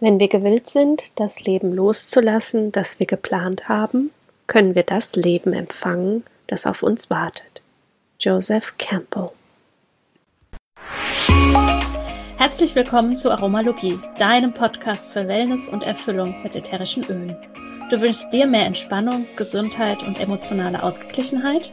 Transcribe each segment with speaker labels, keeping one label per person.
Speaker 1: Wenn wir gewillt sind, das Leben loszulassen, das wir geplant haben, können wir das Leben empfangen, das auf uns wartet. Joseph Campbell
Speaker 2: Herzlich willkommen zu Aromalogie, deinem Podcast für Wellness und Erfüllung mit ätherischen Ölen. Du wünschst dir mehr Entspannung, Gesundheit und emotionale Ausgeglichenheit?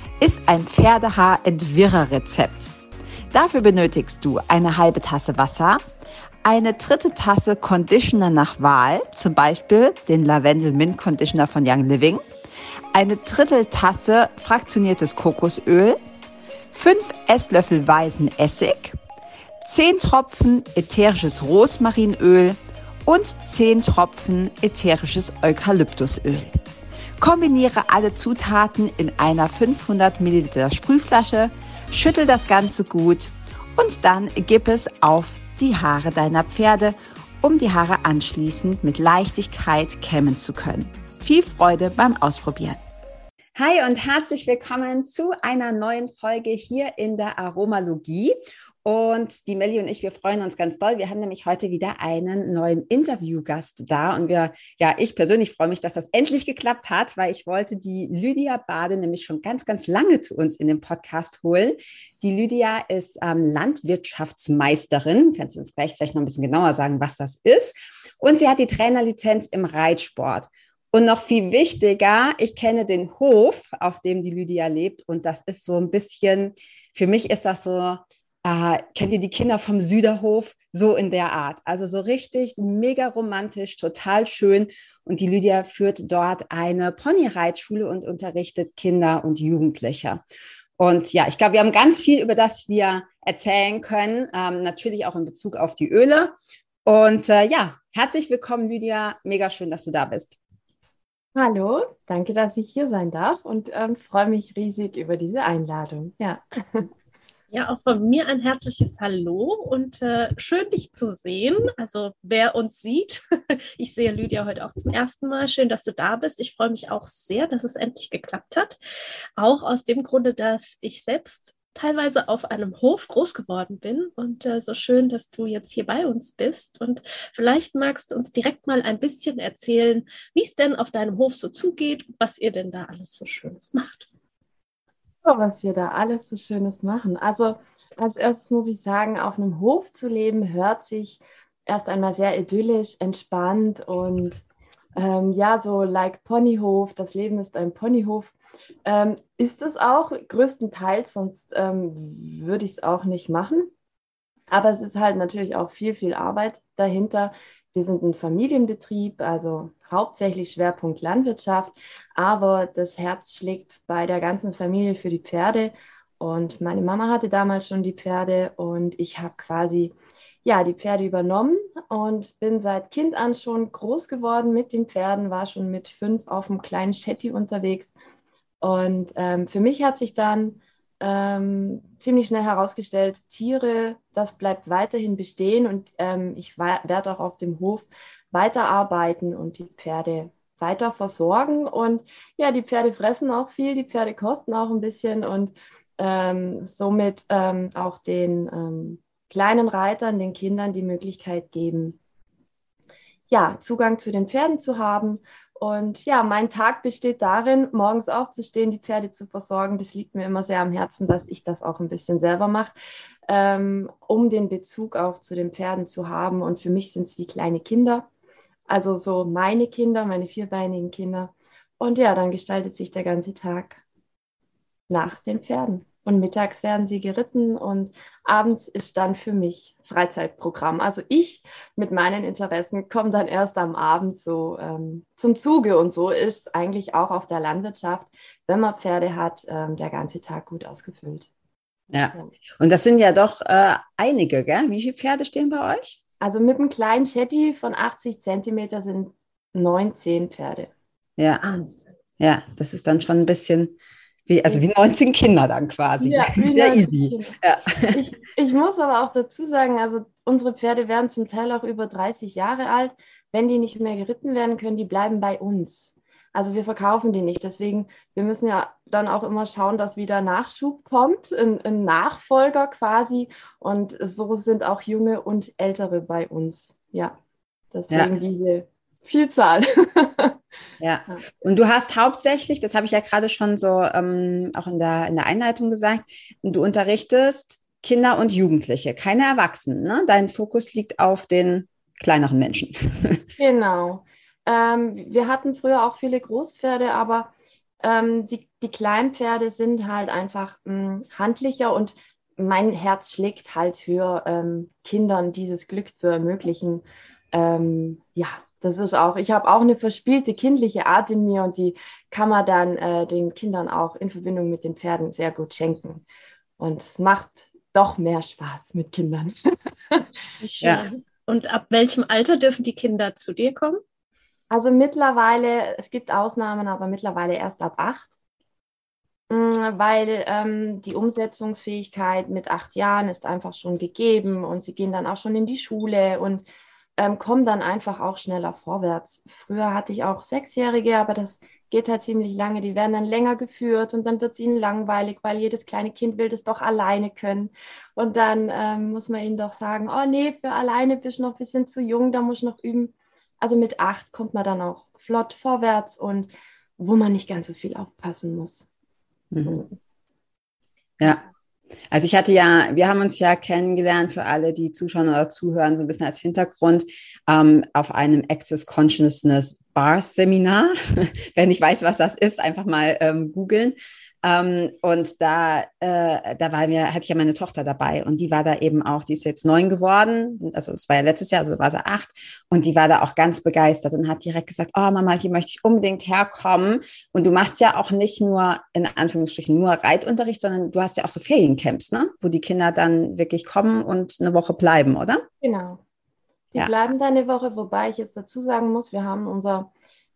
Speaker 3: ist ein Pferdehaar-Entwirrer-Rezept. Dafür benötigst du eine halbe Tasse Wasser, eine dritte Tasse Conditioner nach Wahl, zum Beispiel den Lavendel Mint Conditioner von Young Living, eine Drittel Tasse fraktioniertes Kokosöl, fünf Esslöffel weißen Essig, zehn Tropfen ätherisches Rosmarinöl und zehn Tropfen ätherisches Eukalyptusöl. Kombiniere alle Zutaten in einer 500 Milliliter Sprühflasche, schüttel das Ganze gut und dann gib es auf die Haare deiner Pferde, um die Haare anschließend mit Leichtigkeit kämmen zu können. Viel Freude beim Ausprobieren. Hi und herzlich willkommen zu einer neuen Folge hier in der Aromalogie. Und die Melli und ich, wir freuen uns ganz doll. Wir haben nämlich heute wieder einen neuen Interviewgast da. Und wir, ja, ich persönlich freue mich, dass das endlich geklappt hat, weil ich wollte die Lydia Bade nämlich schon ganz, ganz lange zu uns in den Podcast holen. Die Lydia ist ähm, Landwirtschaftsmeisterin. Kannst du uns gleich vielleicht noch ein bisschen genauer sagen, was das ist? Und sie hat die Trainerlizenz im Reitsport. Und noch viel wichtiger, ich kenne den Hof, auf dem die Lydia lebt. Und das ist so ein bisschen, für mich ist das so, äh, kennt ihr die Kinder vom Süderhof? So in der Art. Also so richtig mega romantisch, total schön. Und die Lydia führt dort eine Ponyreitschule und unterrichtet Kinder und Jugendliche. Und ja, ich glaube, wir haben ganz viel, über das wir erzählen können, ähm, natürlich auch in Bezug auf die Öle. Und äh, ja, herzlich willkommen, Lydia. Mega schön, dass du da bist.
Speaker 4: Hallo, danke, dass ich hier sein darf und ähm, freue mich riesig über diese Einladung. Ja.
Speaker 2: Ja, auch von mir ein herzliches Hallo und äh, schön dich zu sehen. Also wer uns sieht, ich sehe Lydia heute auch zum ersten Mal. Schön, dass du da bist. Ich freue mich auch sehr, dass es endlich geklappt hat. Auch aus dem Grunde, dass ich selbst teilweise auf einem Hof groß geworden bin und äh, so schön, dass du jetzt hier bei uns bist und vielleicht magst du uns direkt mal ein bisschen erzählen, wie es denn auf deinem Hof so zugeht, was ihr denn da alles so Schönes macht.
Speaker 4: Oh, was wir da alles so Schönes machen. Also als erstes muss ich sagen, auf einem Hof zu leben hört sich erst einmal sehr idyllisch, entspannt und ähm, ja, so like Ponyhof. Das Leben ist ein Ponyhof. Ähm, ist es auch größtenteils, sonst ähm, würde ich es auch nicht machen. Aber es ist halt natürlich auch viel, viel Arbeit dahinter. Wir sind ein Familienbetrieb, also hauptsächlich Schwerpunkt Landwirtschaft, aber das Herz schlägt bei der ganzen Familie für die Pferde. Und meine Mama hatte damals schon die Pferde und ich habe quasi ja, die Pferde übernommen und bin seit Kind an schon groß geworden mit den Pferden, war schon mit fünf auf einem kleinen Shetty unterwegs. Und ähm, für mich hat sich dann ähm, ziemlich schnell herausgestellt, Tiere, das bleibt weiterhin bestehen und ähm, ich werde auch auf dem Hof weiterarbeiten und die Pferde weiter versorgen. Und ja, die Pferde fressen auch viel, die Pferde kosten auch ein bisschen und ähm, somit ähm, auch den ähm, kleinen Reitern, den Kindern die Möglichkeit geben, ja, Zugang zu den Pferden zu haben und ja, mein Tag besteht darin, morgens aufzustehen, die Pferde zu versorgen. Das liegt mir immer sehr am Herzen, dass ich das auch ein bisschen selber mache, ähm, um den Bezug auch zu den Pferden zu haben. Und für mich sind es wie kleine Kinder. Also so meine Kinder, meine vierbeinigen Kinder. Und ja, dann gestaltet sich der ganze Tag nach den Pferden. Und mittags werden sie geritten und abends ist dann für mich Freizeitprogramm. Also ich mit meinen Interessen komme dann erst am Abend so ähm, zum Zuge und so ist eigentlich auch auf der Landwirtschaft, wenn man Pferde hat, ähm, der ganze Tag gut ausgefüllt.
Speaker 3: Ja, und das sind ja doch äh, einige, gell? Wie viele Pferde stehen bei euch?
Speaker 4: Also mit einem kleinen Shetty von 80 Zentimeter sind 19 Pferde.
Speaker 3: Ja. Ja, das ist dann schon ein bisschen wie, also wie 19 Kinder dann quasi. Ja, Sehr easy.
Speaker 4: Ja. Ich, ich muss aber auch dazu sagen, also unsere Pferde werden zum Teil auch über 30 Jahre alt. Wenn die nicht mehr geritten werden können, die bleiben bei uns. Also wir verkaufen die nicht. Deswegen, wir müssen ja dann auch immer schauen, dass wieder Nachschub kommt, ein, ein Nachfolger quasi. Und so sind auch junge und ältere bei uns. Ja, deswegen ja. diese Vielzahl.
Speaker 3: ja, und du hast hauptsächlich, das habe ich ja gerade schon so ähm, auch in der, in der Einleitung gesagt, du unterrichtest Kinder und Jugendliche, keine Erwachsenen. Ne? Dein Fokus liegt auf den kleineren Menschen.
Speaker 4: genau. Ähm, wir hatten früher auch viele Großpferde, aber ähm, die, die Kleinpferde sind halt einfach mh, hm, handlicher und mein Herz schlägt halt für ähm, Kindern dieses Glück zu ermöglichen. Ähm, ja, das ist auch, ich habe auch eine verspielte kindliche Art in mir und die kann man dann äh, den Kindern auch in Verbindung mit den Pferden sehr gut schenken. Und es macht doch mehr Spaß mit Kindern.
Speaker 2: ja. Und ab welchem Alter dürfen die Kinder zu dir kommen?
Speaker 4: Also mittlerweile, es gibt Ausnahmen, aber mittlerweile erst ab acht, weil ähm, die Umsetzungsfähigkeit mit acht Jahren ist einfach schon gegeben und sie gehen dann auch schon in die Schule und ähm, kommen dann einfach auch schneller vorwärts. Früher hatte ich auch Sechsjährige, aber das geht halt ziemlich lange. Die werden dann länger geführt und dann wird es ihnen langweilig, weil jedes kleine Kind will das doch alleine können. Und dann ähm, muss man ihnen doch sagen, oh nee, für alleine bist du noch ein bisschen zu jung, da muss ich noch üben. Also mit acht kommt man dann auch flott vorwärts und wo man nicht ganz so viel aufpassen muss.
Speaker 3: Mhm. Ja. Also ich hatte ja, wir haben uns ja kennengelernt für alle, die zuschauen oder zuhören, so ein bisschen als Hintergrund ähm, auf einem Access Consciousness Bar Seminar. Wer nicht weiß, was das ist, einfach mal ähm, googeln. Ähm, und da, äh, da war mir, hatte ich ja meine Tochter dabei und die war da eben auch, die ist jetzt neun geworden, also es war ja letztes Jahr, also war sie acht und die war da auch ganz begeistert und hat direkt gesagt, oh Mama, hier möchte ich unbedingt herkommen. Und du machst ja auch nicht nur, in Anführungsstrichen, nur Reitunterricht, sondern du hast ja auch so Feriencamps, ne? wo die Kinder dann wirklich kommen und eine Woche bleiben, oder?
Speaker 4: Genau. Die ja. bleiben da eine Woche, wobei ich jetzt dazu sagen muss, wir haben unser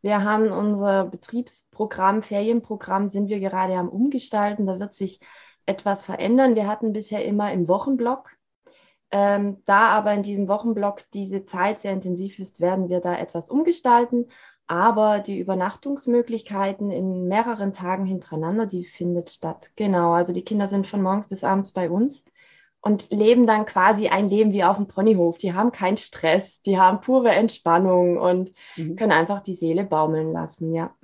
Speaker 4: wir haben unser Betriebsprogramm, Ferienprogramm sind wir gerade am Umgestalten. Da wird sich etwas verändern. Wir hatten bisher immer im Wochenblock. Ähm, da aber in diesem Wochenblock diese Zeit sehr intensiv ist, werden wir da etwas umgestalten. Aber die Übernachtungsmöglichkeiten in mehreren Tagen hintereinander, die findet statt. Genau, also die Kinder sind von morgens bis abends bei uns und leben dann quasi ein Leben wie auf dem Ponyhof. Die haben keinen Stress, die haben pure Entspannung und mhm. können einfach die Seele baumeln lassen, ja.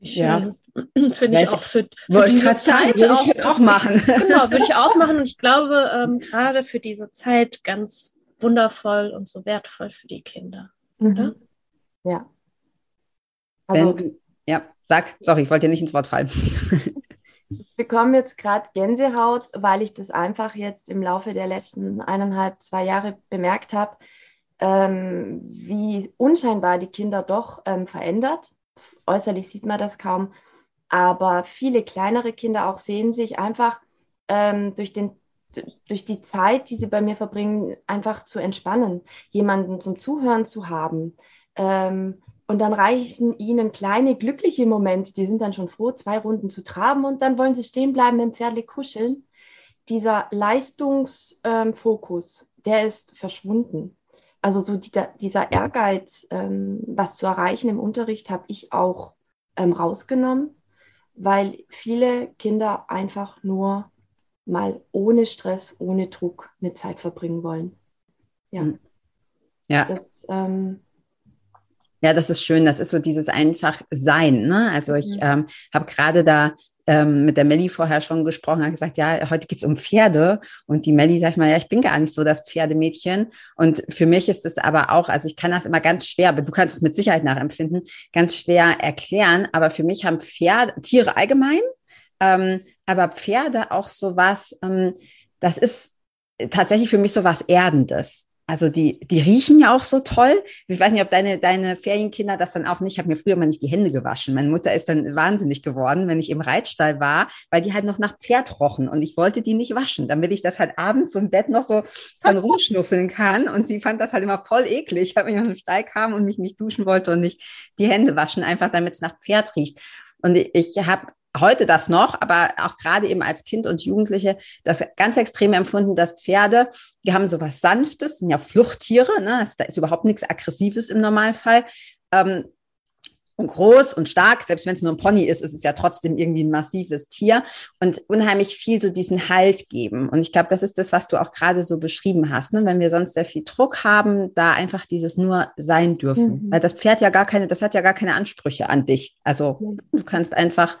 Speaker 2: Ja, finde ich auch für,
Speaker 3: für diese Zeit
Speaker 2: würde ich auch, auch machen. Genau, würde ich auch machen und ich glaube ähm, gerade für diese Zeit ganz wundervoll und so wertvoll für die Kinder. Mhm.
Speaker 4: Ja.
Speaker 3: Also, Wenn, ja, sag, sorry, ich wollte dir nicht ins Wort fallen.
Speaker 4: Ich bekomme jetzt gerade Gänsehaut, weil ich das einfach jetzt im Laufe der letzten eineinhalb, zwei Jahre bemerkt habe, ähm, wie unscheinbar die Kinder doch ähm, verändert. Äußerlich sieht man das kaum, aber viele kleinere Kinder auch sehen sich einfach ähm, durch, den, durch die Zeit, die sie bei mir verbringen, einfach zu entspannen, jemanden zum Zuhören zu haben. Ähm, und dann reichen ihnen kleine glückliche Momente, die sind dann schon froh, zwei Runden zu traben und dann wollen sie stehen bleiben, mit dem Pferdle kuscheln. Dieser Leistungsfokus, ähm, der ist verschwunden. Also so die, dieser Ehrgeiz, ähm, was zu erreichen im Unterricht, habe ich auch ähm, rausgenommen, weil viele Kinder einfach nur mal ohne Stress, ohne Druck mit Zeit verbringen wollen. Ja. Ja. Das, ähm,
Speaker 3: ja, das ist schön. Das ist so dieses einfach Sein. Ne? Also ich mhm. ähm, habe gerade da ähm, mit der Melli vorher schon gesprochen, hat gesagt, ja, heute geht's um Pferde. Und die Melli sagt mal, ja, ich bin gar nicht so das Pferdemädchen. Und für mich ist es aber auch, also ich kann das immer ganz schwer, aber du kannst es mit Sicherheit nachempfinden, ganz schwer erklären. Aber für mich haben Pferde, Tiere allgemein, ähm, aber Pferde auch so was, ähm, das ist tatsächlich für mich so was Erdendes. Also die, die riechen ja auch so toll. Ich weiß nicht, ob deine, deine Ferienkinder das dann auch nicht. Ich habe mir früher mal nicht die Hände gewaschen. Meine Mutter ist dann wahnsinnig geworden, wenn ich im Reitstall war, weil die halt noch nach Pferd rochen und ich wollte die nicht waschen, damit ich das halt abends im Bett noch so dran rumschnuffeln kann. Und sie fand das halt immer voll eklig, wenn ich aus dem Stall kam und mich nicht duschen wollte und nicht die Hände waschen, einfach damit es nach Pferd riecht. Und ich habe heute das noch, aber auch gerade eben als Kind und Jugendliche das ganz extrem empfunden, dass Pferde, die haben so was Sanftes, sind ja Fluchttiere, ne? da ist überhaupt nichts Aggressives im Normalfall. Ähm, und groß und stark, selbst wenn es nur ein Pony ist, ist es ja trotzdem irgendwie ein massives Tier und unheimlich viel so diesen Halt geben. Und ich glaube, das ist das, was du auch gerade so beschrieben hast. Ne? Wenn wir sonst sehr viel Druck haben, da einfach dieses nur sein dürfen. Mhm. Weil das Pferd ja gar keine, das hat ja gar keine Ansprüche an dich. Also du kannst einfach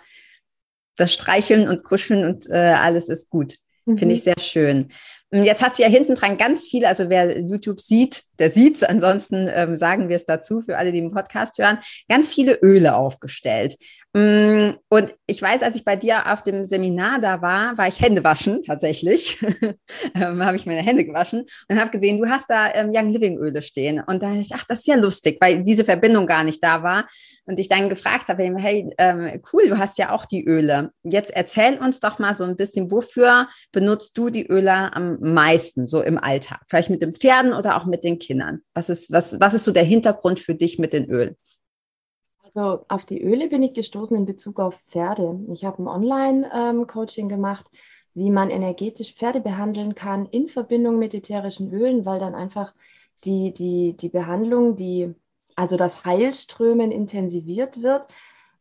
Speaker 3: das streicheln und kuscheln und äh, alles ist gut. Mhm. Finde ich sehr schön. Jetzt hast du ja hinten dran ganz viele, also wer YouTube sieht, der sieht's. Ansonsten ähm, sagen wir es dazu für alle, die den Podcast hören, ganz viele Öle aufgestellt. Mm, und ich weiß, als ich bei dir auf dem Seminar da war, war ich Hände waschen, tatsächlich. ähm, habe ich meine Hände gewaschen und habe gesehen, du hast da ähm, Young Living Öle stehen. Und da dachte ich, ach, das ist ja lustig, weil diese Verbindung gar nicht da war. Und ich dann gefragt habe, hey, ähm, cool, du hast ja auch die Öle. Jetzt erzähl uns doch mal so ein bisschen, wofür benutzt du die Öle am meisten, so im Alltag? Vielleicht mit den Pferden oder auch mit den Kindern? Was ist, was, was ist so der Hintergrund für dich mit den Ölen?
Speaker 4: Also auf die Öle bin ich gestoßen in Bezug auf Pferde. Ich habe ein Online-Coaching gemacht, wie man energetisch Pferde behandeln kann in Verbindung mit ätherischen Ölen, weil dann einfach die, die, die Behandlung, die, also das Heilströmen intensiviert wird.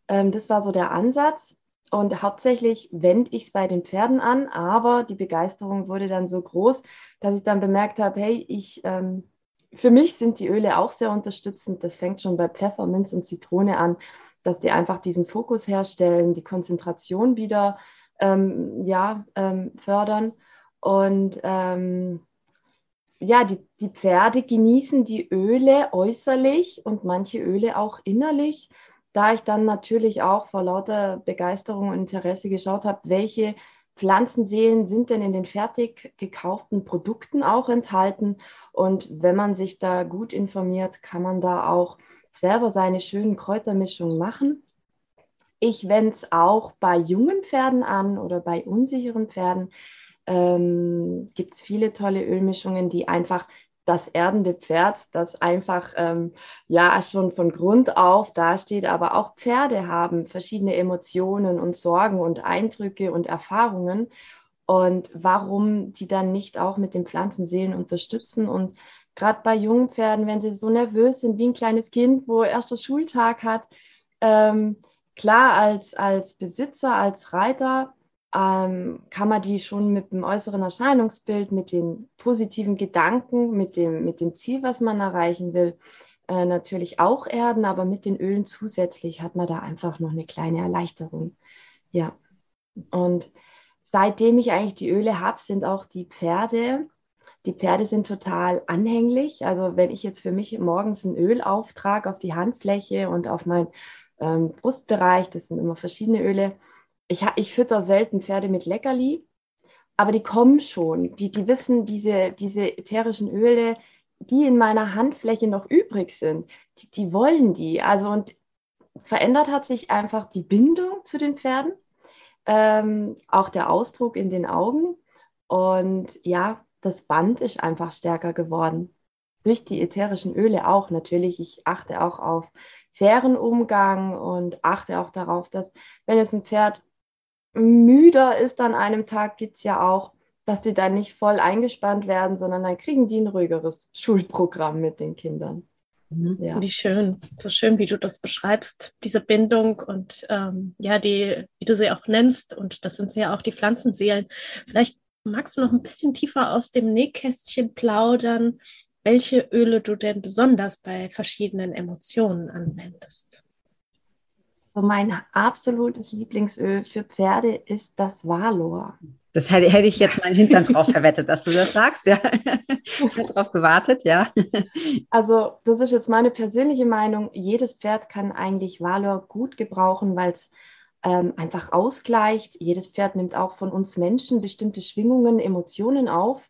Speaker 4: Ähm, das war so der Ansatz. Und hauptsächlich wende ich es bei den Pferden an, aber die Begeisterung wurde dann so groß, dass ich dann bemerkt habe, hey, ich ähm, für mich sind die Öle auch sehr unterstützend. Das fängt schon bei Pfefferminz und Zitrone an, dass die einfach diesen Fokus herstellen, die Konzentration wieder ähm, ja, ähm, fördern. Und ähm, ja, die, die Pferde genießen die Öle äußerlich und manche Öle auch innerlich. Da ich dann natürlich auch vor lauter Begeisterung und Interesse geschaut habe, welche Pflanzenseelen sind denn in den fertig gekauften Produkten auch enthalten. Und wenn man sich da gut informiert, kann man da auch selber seine schönen Kräutermischungen machen. Ich wende es auch bei jungen Pferden an oder bei unsicheren Pferden. Ähm, Gibt es viele tolle Ölmischungen, die einfach das erdende Pferd, das einfach ähm, ja schon von Grund auf dasteht, aber auch Pferde haben verschiedene Emotionen und Sorgen und Eindrücke und Erfahrungen. Und warum die dann nicht auch mit den Pflanzenseelen unterstützen? Und gerade bei jungen Pferden, wenn sie so nervös sind wie ein kleines Kind, wo erster Schultag hat, ähm, klar als, als Besitzer, als Reiter ähm, kann man die schon mit dem äußeren Erscheinungsbild, mit den positiven Gedanken, mit dem, mit dem Ziel, was man erreichen will, äh, natürlich auch erden, aber mit den Ölen zusätzlich hat man da einfach noch eine kleine Erleichterung. Ja. Und seitdem ich eigentlich die Öle habe, sind auch die Pferde, die Pferde sind total anhänglich. Also wenn ich jetzt für mich morgens ein Öl auftrage auf die Handfläche und auf meinen ähm, Brustbereich, das sind immer verschiedene Öle, ich, ich fütter selten Pferde mit Leckerli, aber die kommen schon. Die, die wissen, diese, diese ätherischen Öle, die in meiner Handfläche noch übrig sind, die, die wollen die. Also und verändert hat sich einfach die Bindung zu den Pferden, ähm, auch der Ausdruck in den Augen. Und ja, das Band ist einfach stärker geworden. Durch die ätherischen Öle auch natürlich. Ich achte auch auf fairen Umgang und achte auch darauf, dass wenn jetzt ein Pferd müder ist an einem Tag, gibt es ja auch, dass die dann nicht voll eingespannt werden, sondern dann kriegen die ein ruhigeres Schulprogramm mit den Kindern.
Speaker 2: Mhm. Ja. Wie schön, so schön, wie du das beschreibst, diese Bindung und ähm, ja, die, wie du sie auch nennst, und das sind ja auch die Pflanzenseelen. Vielleicht magst du noch ein bisschen tiefer aus dem Nähkästchen plaudern, welche Öle du denn besonders bei verschiedenen Emotionen anwendest.
Speaker 4: So mein absolutes Lieblingsöl für Pferde ist das Valor.
Speaker 3: Das hätte, hätte ich jetzt meinen Hintern drauf verwettet, dass du das sagst. Ja, ich habe drauf gewartet, ja.
Speaker 4: Also das ist jetzt meine persönliche Meinung. Jedes Pferd kann eigentlich Valor gut gebrauchen, weil es ähm, einfach ausgleicht. Jedes Pferd nimmt auch von uns Menschen bestimmte Schwingungen, Emotionen auf.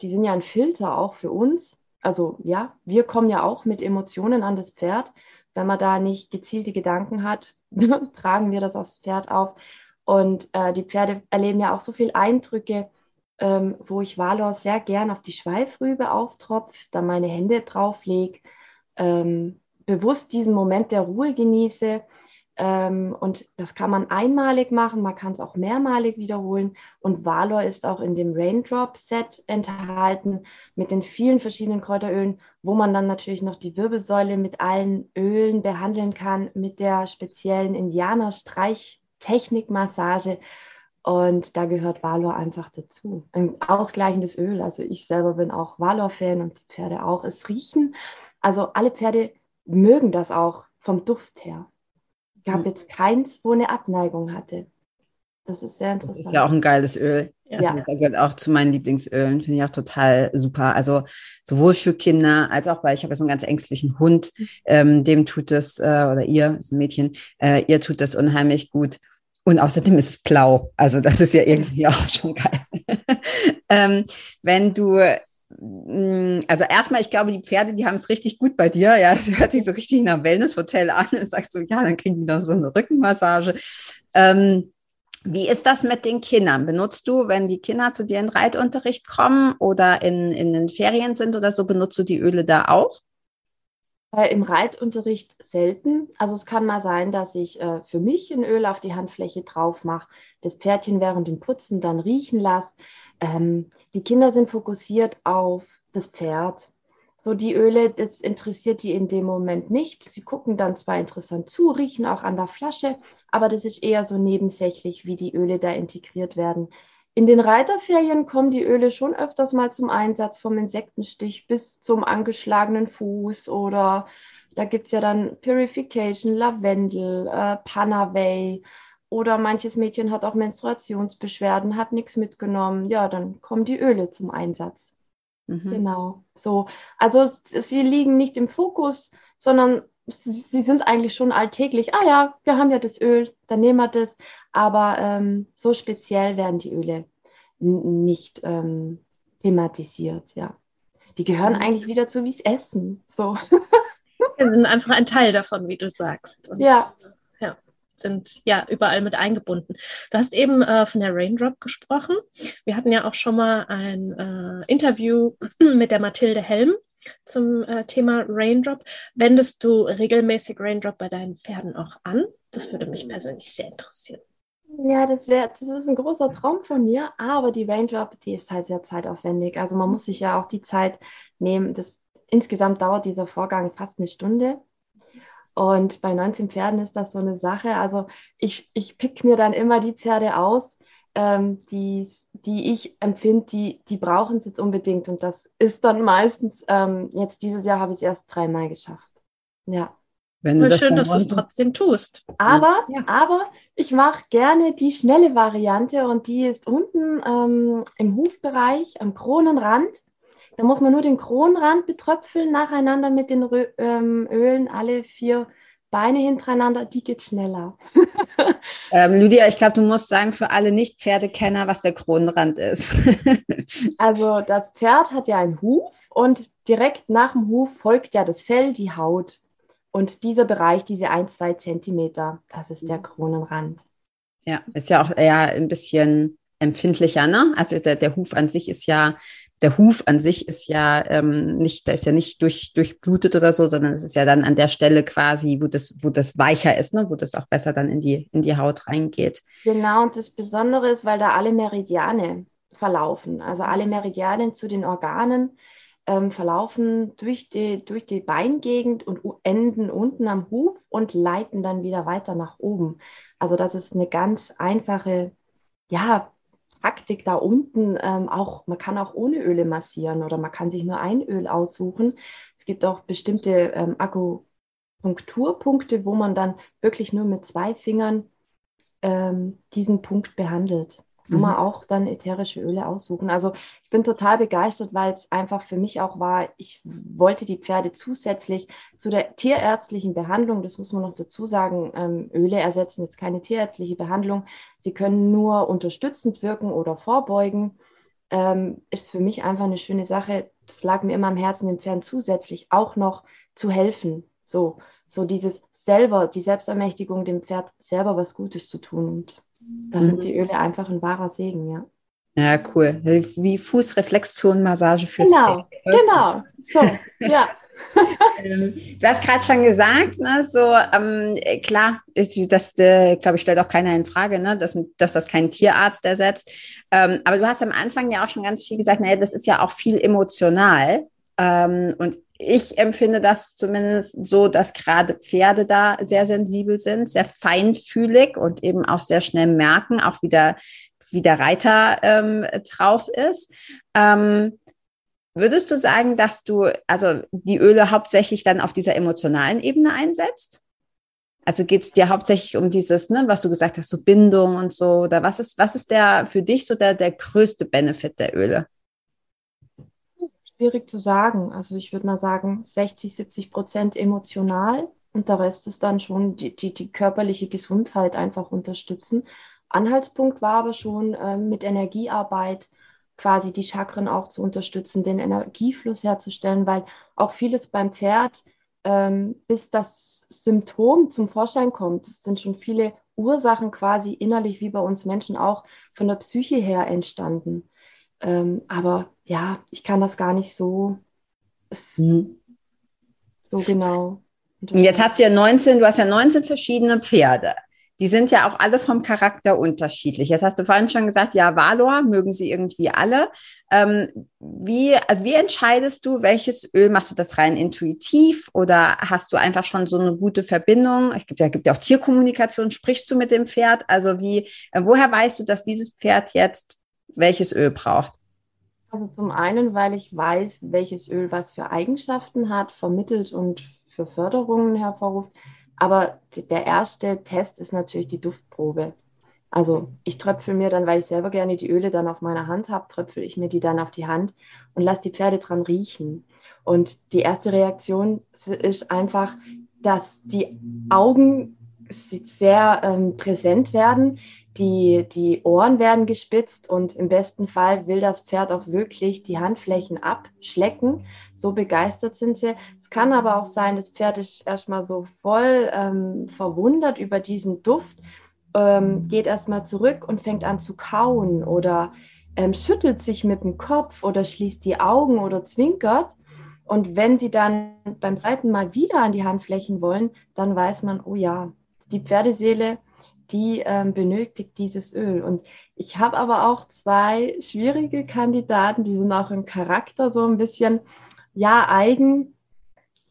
Speaker 4: Die sind ja ein Filter auch für uns. also ja, wir kommen ja auch mit Emotionen an das Pferd. Wenn man da nicht gezielte Gedanken hat, tragen wir das aufs Pferd auf. Und äh, die Pferde erleben ja auch so viele Eindrücke, ähm, wo ich Valor sehr gern auf die Schweifrübe auftropfe, da meine Hände drauflege, ähm, bewusst diesen Moment der Ruhe genieße. Ähm, und das kann man einmalig machen, man kann es auch mehrmalig wiederholen. Und Valor ist auch in dem Raindrop-Set enthalten mit den vielen verschiedenen Kräuterölen, wo man dann natürlich noch die Wirbelsäule mit allen Ölen behandeln kann, mit der speziellen Indianer-Streich-Technik-Massage. Und da gehört Valor einfach dazu. Ein ausgleichendes Öl. Also ich selber bin auch Valor-Fan und die Pferde auch. Es riechen. Also alle Pferde mögen das auch vom Duft her. Ich habe hm. jetzt keins, wo eine Abneigung hatte. Das ist sehr interessant. Das
Speaker 3: ist ja auch ein geiles Öl. Das ja. gehört auch zu meinen Lieblingsölen. Finde ich auch total super. Also sowohl für Kinder als auch, weil ich habe ja so einen ganz ängstlichen Hund. Mhm. Ähm, dem tut es, äh, oder ihr, ist ein Mädchen, äh, ihr tut das unheimlich gut. Und außerdem ist es blau. Also das ist ja irgendwie auch schon geil. ähm, wenn du, also erstmal, ich glaube, die Pferde, die haben es richtig gut bei dir. Ja, es hört sich so richtig nach Wellnesshotel an. Und sagst du, ja, dann kriegen die noch so eine Rückenmassage. Ähm, wie ist das mit den Kindern? Benutzt du, wenn die Kinder zu dir in Reitunterricht kommen oder in, in den Ferien sind oder so, benutzt du die Öle da auch?
Speaker 4: Äh, Im Reitunterricht selten. Also es kann mal sein, dass ich äh, für mich ein Öl auf die Handfläche drauf mache, das Pferdchen während dem Putzen dann riechen lasse. Ähm, die Kinder sind fokussiert auf das Pferd. So die Öle, das interessiert die in dem Moment nicht. Sie gucken dann zwar interessant zu, riechen auch an der Flasche, aber das ist eher so nebensächlich, wie die Öle da integriert werden. In den Reiterferien kommen die Öle schon öfters mal zum Einsatz, vom Insektenstich bis zum angeschlagenen Fuß oder da gibt es ja dann Purification, Lavendel, äh, Panaway oder manches Mädchen hat auch Menstruationsbeschwerden, hat nichts mitgenommen. Ja, dann kommen die Öle zum Einsatz. Mhm. Genau, so. Also sie liegen nicht im Fokus, sondern sie sind eigentlich schon alltäglich. Ah ja, wir haben ja das Öl, dann nehmen wir das. Aber ähm, so speziell werden die Öle nicht ähm, thematisiert, ja. Die gehören mhm. eigentlich wieder zu wie's Essen. So.
Speaker 2: Sie sind einfach ein Teil davon, wie du sagst.
Speaker 4: Und, ja.
Speaker 2: Sind ja überall mit eingebunden. Du hast eben äh, von der Raindrop gesprochen. Wir hatten ja auch schon mal ein äh, Interview mit der Mathilde Helm zum äh, Thema Raindrop. Wendest du regelmäßig Raindrop bei deinen Pferden auch an? Das würde mich persönlich sehr interessieren.
Speaker 4: Ja, das, wär, das ist ein großer Traum von mir, aber die Raindrop, die ist halt sehr zeitaufwendig. Also man muss sich ja auch die Zeit nehmen. Das, insgesamt dauert dieser Vorgang fast eine Stunde. Und bei 19 Pferden ist das so eine Sache. Also ich, ich pick mir dann immer die Pferde aus, ähm, die, die ich empfinde, die, die brauchen es jetzt unbedingt. Und das ist dann meistens, ähm, jetzt dieses Jahr habe ich es erst dreimal geschafft. Ja.
Speaker 2: Wenn Voll schön, dass du es trotzdem tust.
Speaker 4: Aber, ja. aber ich mache gerne die schnelle Variante und die ist unten ähm, im Hufbereich am Kronenrand. Da muss man nur den Kronenrand betröpfeln, nacheinander mit den Rö ähm, Ölen, alle vier Beine hintereinander, die geht schneller.
Speaker 3: ähm, Lydia, ich glaube, du musst sagen für alle Nicht-Pferdekenner, was der Kronenrand ist.
Speaker 4: also das Pferd hat ja einen Huf und direkt nach dem Huf folgt ja das Fell, die Haut. Und dieser Bereich, diese ein, zwei Zentimeter, das ist der. Kronenrand.
Speaker 3: Ja, ist ja auch eher ein bisschen empfindlicher, ne? Also der, der Huf an sich ist ja, der Huf an sich ist ja ähm, nicht, der ist ja nicht durch, durchblutet oder so, sondern es ist ja dann an der Stelle quasi, wo das, wo das weicher ist, ne? wo das auch besser dann in die, in die Haut reingeht.
Speaker 4: Genau, und das Besondere ist, weil da alle Meridiane verlaufen, also alle Meridianen zu den Organen ähm, verlaufen durch die, durch die Beingegend und enden unten am Huf und leiten dann wieder weiter nach oben. Also das ist eine ganz einfache, ja, Praktik da unten. Ähm, auch, man kann auch ohne Öle massieren oder man kann sich nur ein Öl aussuchen. Es gibt auch bestimmte ähm, Akupunkturpunkte, wo man dann wirklich nur mit zwei Fingern ähm, diesen Punkt behandelt kann man mhm. auch dann ätherische Öle aussuchen. Also ich bin total begeistert, weil es einfach für mich auch war, ich wollte die Pferde zusätzlich zu der tierärztlichen Behandlung, das muss man noch dazu sagen, ähm, Öle ersetzen jetzt keine tierärztliche Behandlung. Sie können nur unterstützend wirken oder vorbeugen. ähm, ist für mich einfach eine schöne Sache. Das lag mir immer am Herzen, dem Pferd zusätzlich auch noch zu helfen. So, so dieses selber, die Selbstermächtigung, dem Pferd selber was Gutes zu tun. Und da mhm. sind die Öle einfach ein wahrer Segen, ja.
Speaker 3: Ja, cool. Wie Fußreflexzonenmassage fürs
Speaker 4: Genau, Pferd. genau. So, ja.
Speaker 3: Ähm, du hast gerade schon gesagt, ne, so ähm, klar, ist, das äh, glaube ich stellt auch keiner in Frage, ne, dass, dass das kein Tierarzt ersetzt. Ähm, aber du hast am Anfang ja auch schon ganz viel gesagt, naja, das ist ja auch viel emotional. Ähm, und ich empfinde das zumindest so, dass gerade Pferde da sehr sensibel sind, sehr feinfühlig und eben auch sehr schnell merken, auch wie der, wie der Reiter ähm, drauf ist. Ähm, Würdest du sagen, dass du also die Öle hauptsächlich dann auf dieser emotionalen Ebene einsetzt? Also geht es dir hauptsächlich um dieses, ne, was du gesagt hast, so Bindung und so, oder was ist, was ist der für dich so der, der größte Benefit der Öle?
Speaker 4: Schwierig zu sagen. Also ich würde mal sagen, 60, 70 Prozent emotional und der Rest ist dann schon die, die, die körperliche Gesundheit einfach unterstützen. Anhaltspunkt war aber schon äh, mit Energiearbeit, quasi die Chakren auch zu unterstützen, den Energiefluss herzustellen, weil auch vieles beim Pferd, ähm, bis das Symptom zum Vorschein kommt, sind schon viele Ursachen quasi innerlich wie bei uns Menschen auch von der Psyche her entstanden. Ähm, aber ja, ich kann das gar nicht so, mhm. so genau.
Speaker 3: Jetzt hast du ja 19, du hast ja 19 verschiedene Pferde die sind ja auch alle vom Charakter unterschiedlich. Jetzt hast du vorhin schon gesagt, ja, Valor mögen sie irgendwie alle. Ähm, wie, also wie entscheidest du, welches Öl machst du das rein intuitiv oder hast du einfach schon so eine gute Verbindung? Es gibt ja, gibt ja auch Tierkommunikation. Sprichst du mit dem Pferd? Also wie, äh, woher weißt du, dass dieses Pferd jetzt welches Öl braucht?
Speaker 4: Also zum einen, weil ich weiß, welches Öl was für Eigenschaften hat, vermittelt und für Förderungen hervorruft. Aber der erste Test ist natürlich die Duftprobe. Also ich tröpfel mir dann, weil ich selber gerne die Öle dann auf meiner Hand habe, tröpfel ich mir die dann auf die Hand und lasse die Pferde dran riechen. Und die erste Reaktion ist einfach, dass die Augen sehr ähm, präsent werden. Die, die Ohren werden gespitzt und im besten Fall will das Pferd auch wirklich die Handflächen abschlecken. So begeistert sind sie. Es kann aber auch sein, das Pferd ist erstmal so voll ähm, verwundert über diesen Duft, ähm, geht erstmal zurück und fängt an zu kauen oder ähm, schüttelt sich mit dem Kopf oder schließt die Augen oder zwinkert. Und wenn sie dann beim zweiten Mal wieder an die Handflächen wollen, dann weiß man, oh ja, die Pferdeseele die ähm, benötigt dieses Öl. Und ich habe aber auch zwei schwierige Kandidaten, die sind auch im Charakter so ein bisschen, ja, eigen.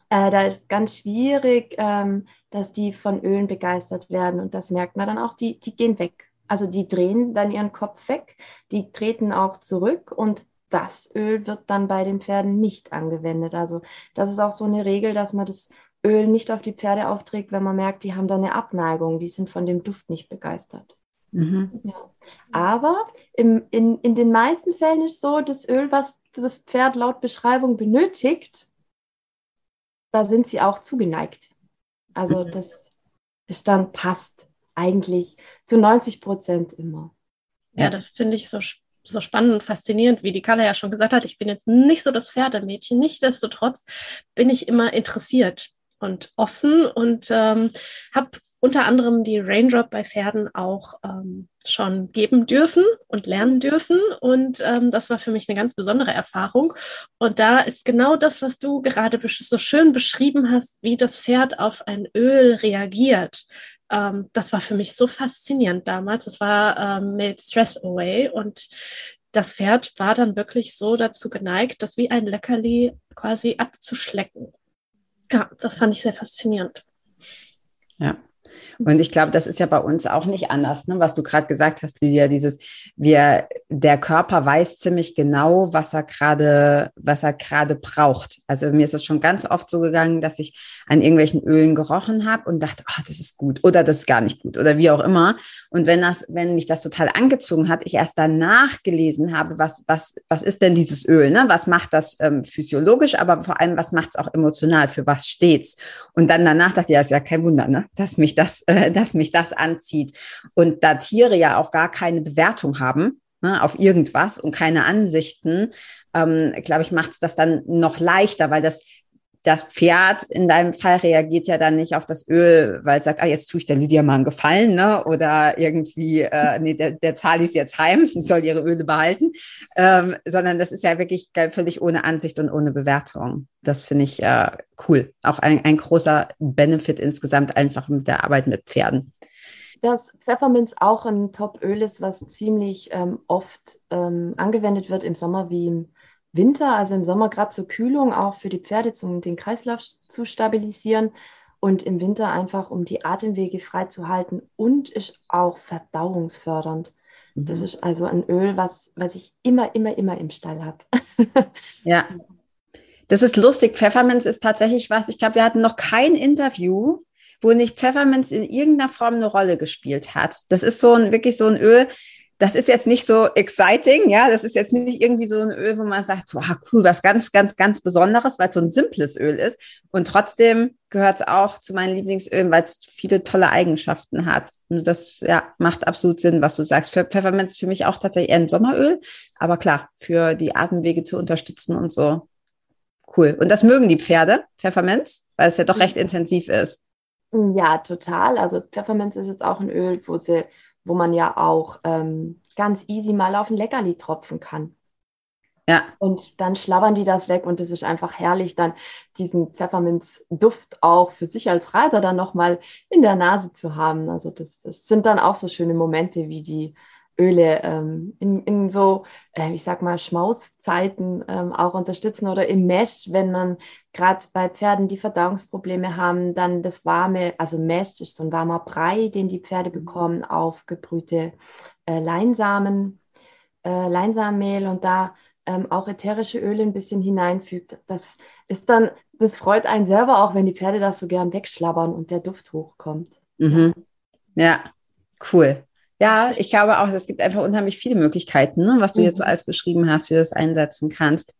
Speaker 4: Äh, da ist ganz schwierig, ähm, dass die von Ölen begeistert werden. Und das merkt man dann auch, die, die gehen weg. Also die drehen dann ihren Kopf weg, die treten auch zurück und das Öl wird dann bei den Pferden nicht angewendet. Also das ist auch so eine Regel, dass man das Öl nicht auf die Pferde aufträgt, wenn man merkt, die haben da eine Abneigung, die sind von dem Duft nicht begeistert. Mhm. Ja. Aber im, in, in den meisten Fällen ist so, das Öl, was das Pferd laut Beschreibung benötigt, da sind sie auch zugeneigt. Also mhm. das ist dann passt eigentlich zu 90 Prozent immer.
Speaker 2: Ja, das finde ich so so spannend und faszinierend, wie die Kalle ja schon gesagt hat. Ich bin jetzt nicht so das Pferdemädchen. Nichtsdestotrotz bin ich immer interessiert und offen und ähm, habe unter anderem die Raindrop bei Pferden auch ähm, schon geben dürfen und lernen dürfen. Und ähm, das war für mich eine ganz besondere Erfahrung. Und da ist genau das, was du gerade so schön beschrieben hast, wie das Pferd auf ein Öl reagiert. Ähm, das war für mich so faszinierend damals. Das war ähm, mit Stress Away und das Pferd war dann wirklich so dazu geneigt, das wie ein Leckerli quasi abzuschlecken. Ja, das fand ich sehr faszinierend.
Speaker 3: Ja. Und ich glaube, das ist ja bei uns auch nicht anders, ne? was du gerade gesagt hast, Lydia, dieses, wir, der Körper weiß ziemlich genau, was er gerade, was er gerade braucht. Also mir ist es schon ganz oft so gegangen, dass ich an irgendwelchen Ölen gerochen habe und dachte, oh, das ist gut oder das ist gar nicht gut oder wie auch immer. Und wenn das, wenn mich das total angezogen hat, ich erst danach gelesen habe, was, was, was ist denn dieses Öl, ne? Was macht das ähm, physiologisch, aber vor allem, was macht es auch emotional, für was steht's? Und dann danach dachte ich, ja, ist ja kein Wunder, ne? Dass mich das, äh, dass mich das anzieht. Und da Tiere ja auch gar keine Bewertung haben, ne, auf irgendwas und keine Ansichten, ähm, glaube ich, macht es das dann noch leichter, weil das das Pferd in deinem Fall reagiert ja dann nicht auf das Öl, weil es sagt, ah, jetzt tue ich der Lydia mal einen Gefallen, ne? Oder irgendwie, äh, nee, der, der Zali ist jetzt heim, soll ihre Öle behalten. Ähm, sondern das ist ja wirklich völlig ohne Ansicht und ohne Bewertung. Das finde ich äh, cool. Auch ein, ein großer Benefit insgesamt einfach mit der Arbeit mit Pferden
Speaker 4: dass Pfefferminz auch ein Top-Öl ist, was ziemlich ähm, oft ähm, angewendet wird im Sommer wie im Winter, also im Sommer gerade zur Kühlung, auch für die Pferde, um den Kreislauf zu stabilisieren und im Winter einfach, um die Atemwege frei zu halten und ist auch verdauungsfördernd. Mhm. Das ist also ein Öl, was, was ich immer, immer, immer im Stall habe.
Speaker 3: ja. Das ist lustig. Pfefferminz ist tatsächlich was. Ich glaube, wir hatten noch kein Interview, wo nicht Pfefferminz in irgendeiner Form eine Rolle gespielt hat. Das ist so ein, wirklich so ein Öl, das ist jetzt nicht so exciting, ja, das ist jetzt nicht irgendwie so ein Öl, wo man sagt, so, ah, cool, was ganz, ganz, ganz Besonderes, weil es so ein simples Öl ist. Und trotzdem gehört es auch zu meinen Lieblingsölen, weil es viele tolle Eigenschaften hat. Und das ja, macht absolut Sinn, was du sagst. Für Pfefferminz ist für mich auch tatsächlich eher ein Sommeröl, aber klar, für die Atemwege zu unterstützen und so. Cool. Und das mögen die Pferde, Pfefferminz, weil es ja doch recht intensiv ist.
Speaker 4: Ja, total. Also Pfefferminz ist jetzt auch ein Öl, wo, sie, wo man ja auch ähm, ganz easy mal auf ein Leckerli tropfen kann. Ja. Und dann schlabbern die das weg und es ist einfach herrlich, dann diesen Pfefferminzduft auch für sich als Reiter dann nochmal in der Nase zu haben. Also das, das sind dann auch so schöne Momente, wie die Öle ähm, in, in so, äh, ich sag mal, Schmauszeiten ähm, auch unterstützen oder im Mesh, wenn man gerade bei Pferden die Verdauungsprobleme haben, dann das warme, also Mesh ist so ein warmer Brei, den die Pferde mhm. bekommen auf gebrühte äh, Leinsamen, äh, Leinsamenmehl und da ähm, auch ätherische Öle ein bisschen hineinfügt. Das ist dann, das freut einen selber auch, wenn die Pferde das so gern wegschlabbern und der Duft hochkommt.
Speaker 3: Mhm. Ja, cool. Ja, ich glaube auch, es gibt einfach unheimlich viele Möglichkeiten, ne, was du jetzt so mhm. alles beschrieben hast, wie du das einsetzen kannst.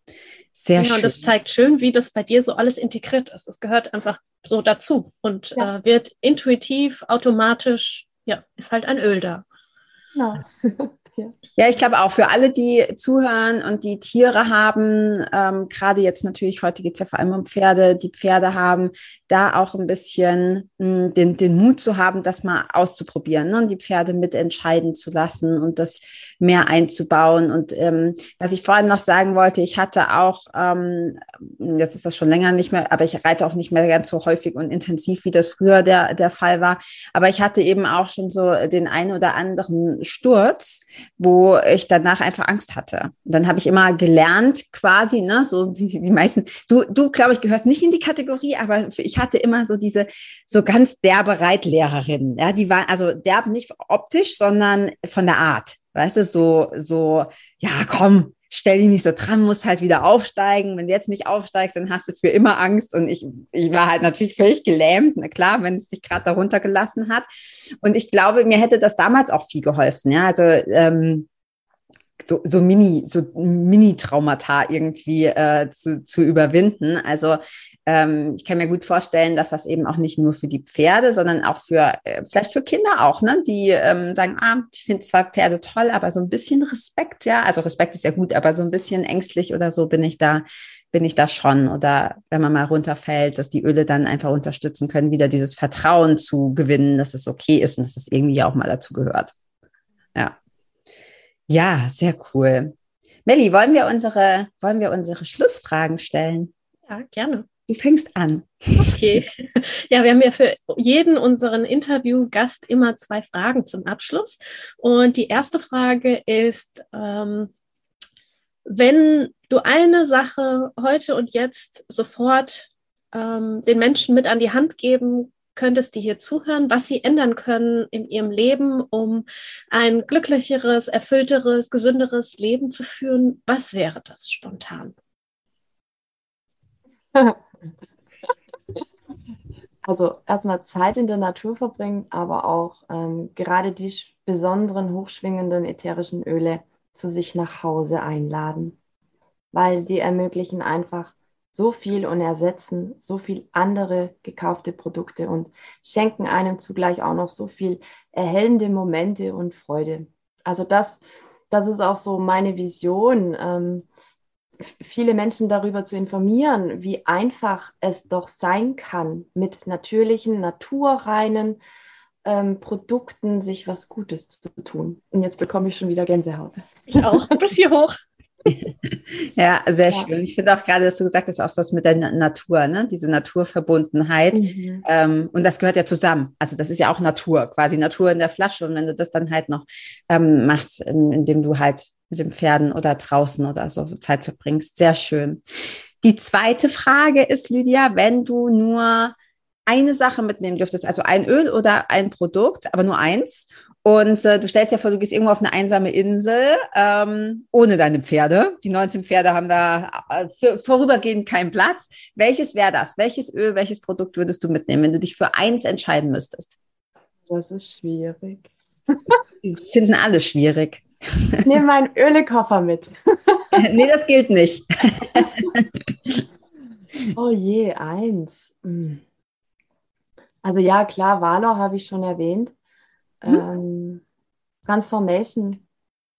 Speaker 2: Sehr genau, schön. das zeigt schön, wie das bei dir so alles integriert ist. Es gehört einfach so dazu und ja. äh, wird intuitiv, automatisch, ja, ist halt ein Öl da.
Speaker 3: Ja. Ja, ich glaube auch für alle, die zuhören und die Tiere haben, ähm, gerade jetzt natürlich, heute geht es ja vor allem um Pferde, die Pferde haben, da auch ein bisschen mh, hm, den, den Mut zu haben, das mal auszuprobieren ne? und die Pferde mitentscheiden zu lassen und das mehr einzubauen. Und ähm, was ich vorhin noch sagen wollte, ich hatte auch, ähm, jetzt ist das schon länger nicht mehr, aber ich reite auch nicht mehr ganz so häufig und intensiv, wie das früher der, der Fall war. Aber ich hatte eben auch schon so den einen oder anderen Sturz, wo ich danach einfach Angst hatte. Und dann habe ich immer gelernt, quasi, ne, so wie die meisten, du, du, glaube ich, gehörst nicht in die Kategorie, aber ich hatte immer so diese so ganz derbe Reitlehrerin. Ja, die war also derb nicht optisch, sondern von der Art. Weißt du, so, so, ja, komm, stell dich nicht so dran, musst halt wieder aufsteigen. Wenn du jetzt nicht aufsteigst, dann hast du für immer Angst. Und ich, ich war halt natürlich völlig gelähmt, na klar, wenn es dich gerade darunter gelassen hat. Und ich glaube, mir hätte das damals auch viel geholfen. Ja, also ähm, so, so Mini, so Mini-Traumata irgendwie äh, zu, zu überwinden. Also ähm, ich kann mir gut vorstellen, dass das eben auch nicht nur für die Pferde, sondern auch für äh, vielleicht für Kinder auch, ne, die ähm, sagen, ah, ich finde zwar Pferde toll, aber so ein bisschen Respekt, ja, also Respekt ist ja gut, aber so ein bisschen ängstlich oder so bin ich da, bin ich da schon. Oder wenn man mal runterfällt, dass die Öle dann einfach unterstützen können, wieder dieses Vertrauen zu gewinnen, dass es okay ist und dass es irgendwie auch mal dazu gehört. Ja. Sehr cool. Melli, wollen wir unsere, wollen wir unsere Schlussfragen stellen?
Speaker 2: Ja, gerne.
Speaker 3: Du fängst an.
Speaker 2: Okay. Ja, wir haben ja für jeden unseren Interviewgast immer zwei Fragen zum Abschluss. Und die erste Frage ist, ähm, wenn du eine Sache heute und jetzt sofort ähm, den Menschen mit an die Hand geben könntest, die hier zuhören, was sie ändern können in ihrem Leben, um ein glücklicheres, erfüllteres, gesünderes Leben zu führen, was wäre das spontan?
Speaker 4: Also erstmal Zeit in der Natur verbringen, aber auch ähm, gerade die besonderen hochschwingenden ätherischen Öle zu sich nach Hause einladen, weil die ermöglichen einfach so viel und ersetzen so viel andere gekaufte Produkte und schenken einem zugleich auch noch so viel erhellende Momente und Freude. Also das, das ist auch so meine Vision, ähm, viele Menschen darüber zu informieren, wie einfach es doch sein kann, mit natürlichen, naturreinen ähm, Produkten sich was Gutes zu tun. Und jetzt bekomme ich schon wieder Gänsehaut.
Speaker 2: Ich auch, bis hier hoch.
Speaker 3: Ja, sehr ja. schön. Ich finde auch gerade, dass du gesagt hast, auch das mit der Natur, ne? diese Naturverbundenheit. Mhm. Ähm, und das gehört ja zusammen. Also das ist ja auch Natur, quasi Natur in der Flasche. Und wenn du das dann halt noch ähm, machst, indem du halt mit den Pferden oder draußen oder so Zeit verbringst, sehr schön. Die zweite Frage ist, Lydia, wenn du nur eine Sache mitnehmen dürftest, also ein Öl oder ein Produkt, aber nur eins, und äh, du stellst dir vor, du gehst irgendwo auf eine einsame Insel ähm, ohne deine Pferde. Die 19 Pferde haben da äh, für, vorübergehend keinen Platz. Welches wäre das? Welches Öl, welches Produkt würdest du mitnehmen, wenn du dich für eins entscheiden müsstest?
Speaker 4: Das ist schwierig.
Speaker 3: Die finden alle schwierig.
Speaker 4: Ich nehme meinen Ölekoffer mit.
Speaker 3: nee, das gilt nicht.
Speaker 4: oh je, eins. Hm. Also ja, klar, Valor habe ich schon erwähnt. Hm? Ähm, Transformation,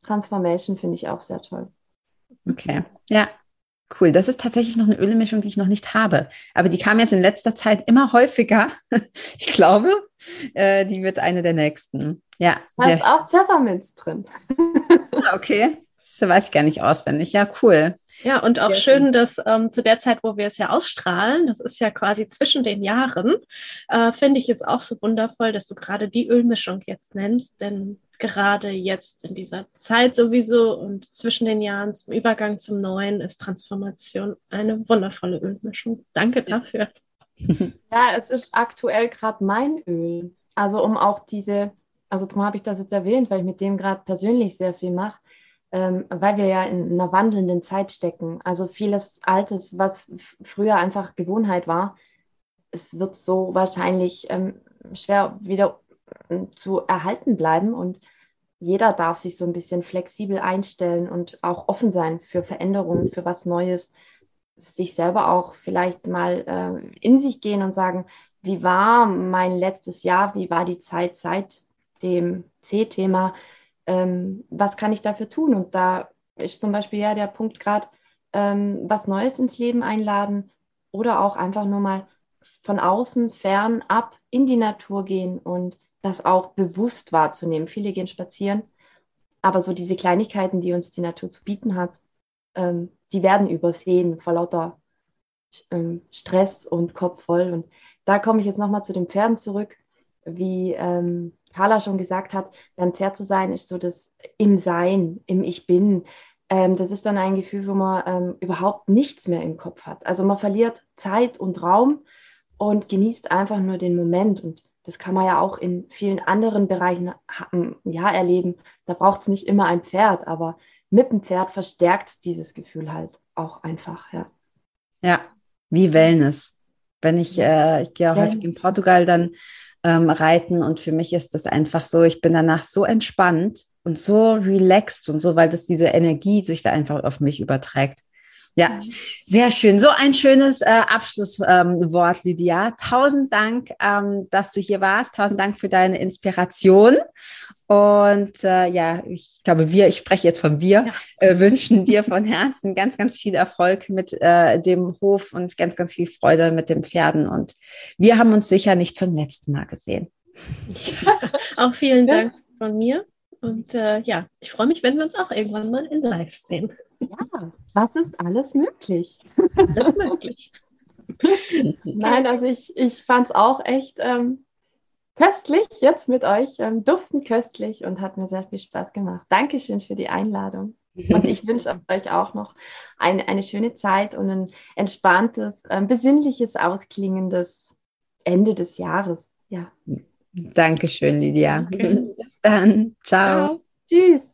Speaker 4: Transformation finde ich auch sehr toll.
Speaker 3: Okay, ja, cool. Das ist tatsächlich noch eine Ölmischung, die ich noch nicht habe. Aber die kam jetzt in letzter Zeit immer häufiger. Ich glaube, äh, die wird eine der nächsten. Ja,
Speaker 4: da ist auch Pfefferminz drin.
Speaker 3: Ah, okay, das weiß ich gar nicht auswendig. Ja, cool.
Speaker 2: Ja, und auch schön, dass ähm, zu der Zeit, wo wir es ja ausstrahlen, das ist ja quasi zwischen den Jahren, äh, finde ich es auch so wundervoll, dass du gerade die Ölmischung jetzt nennst, denn gerade jetzt in dieser Zeit sowieso und zwischen den Jahren zum Übergang zum Neuen ist Transformation eine wundervolle Ölmischung. Danke dafür.
Speaker 4: Ja, es ist aktuell gerade mein Öl. Also um auch diese, also darum habe ich das jetzt erwähnt, weil ich mit dem gerade persönlich sehr viel mache ähm, weil wir ja in einer wandelnden Zeit stecken. Also vieles Altes, was früher einfach Gewohnheit war, es wird so wahrscheinlich ähm, schwer wieder äh, zu erhalten bleiben und jeder darf sich so ein bisschen flexibel einstellen und auch offen sein für Veränderungen, für was Neues, sich selber auch vielleicht mal äh, in sich gehen und sagen, wie war mein letztes Jahr, wie war die Zeit seit dem C-Thema, ähm, was kann ich dafür tun? Und da ist zum Beispiel ja der Punkt gerade, ähm, was Neues ins Leben einladen oder auch einfach nur mal von außen fern ab in die Natur gehen und das auch bewusst wahrzunehmen. Viele gehen spazieren, aber so diese Kleinigkeiten, die uns die Natur zu bieten hat, ähm, die werden übersehen vor lauter ähm, Stress und Kopf voll. Und da komme ich jetzt nochmal zu den Pferden zurück, wie ähm, Carla schon gesagt hat, beim Pferd zu sein, ist so das im Sein, im Ich Bin. Ähm, das ist dann ein Gefühl, wo man ähm, überhaupt nichts mehr im Kopf hat. Also man verliert Zeit und Raum und genießt einfach nur den Moment. Und das kann man ja auch in vielen anderen Bereichen ja, erleben. Da braucht es nicht immer ein Pferd, aber mit dem Pferd verstärkt dieses Gefühl halt auch einfach, ja.
Speaker 3: Ja, wie Wellness. Wenn ich, äh, ich gehe auch häufig in Portugal, dann ähm, reiten. Und für mich ist das einfach so, ich bin danach so entspannt und so relaxed und so, weil das diese Energie sich da einfach auf mich überträgt. Ja, mhm. sehr schön. So ein schönes äh, Abschlusswort, ähm, Lydia. Tausend Dank, ähm, dass du hier warst. Tausend Dank für deine Inspiration. Und äh, ja, ich glaube, wir, ich spreche jetzt von wir, ja. äh, wünschen dir von Herzen ganz, ganz viel Erfolg mit äh, dem Hof und ganz, ganz viel Freude mit den Pferden. Und wir haben uns sicher nicht zum letzten Mal gesehen.
Speaker 2: Auch vielen Dank von mir. Und äh, ja, ich freue mich, wenn wir uns auch irgendwann mal in Live sehen.
Speaker 4: Ja, was ist alles möglich?
Speaker 2: Alles möglich.
Speaker 4: Nein, also ich, ich fand es auch echt ähm, köstlich jetzt mit euch, ähm, duftend köstlich und hat mir sehr viel Spaß gemacht. Dankeschön für die Einladung. Und ich wünsche euch auch noch eine, eine schöne Zeit und ein entspanntes, ähm, besinnliches, ausklingendes Ende des Jahres. Ja.
Speaker 3: Dankeschön, Lydia. Danke. Bis dann. Ciao. Ciao. Tschüss.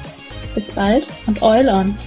Speaker 2: Bis bald und Oil on!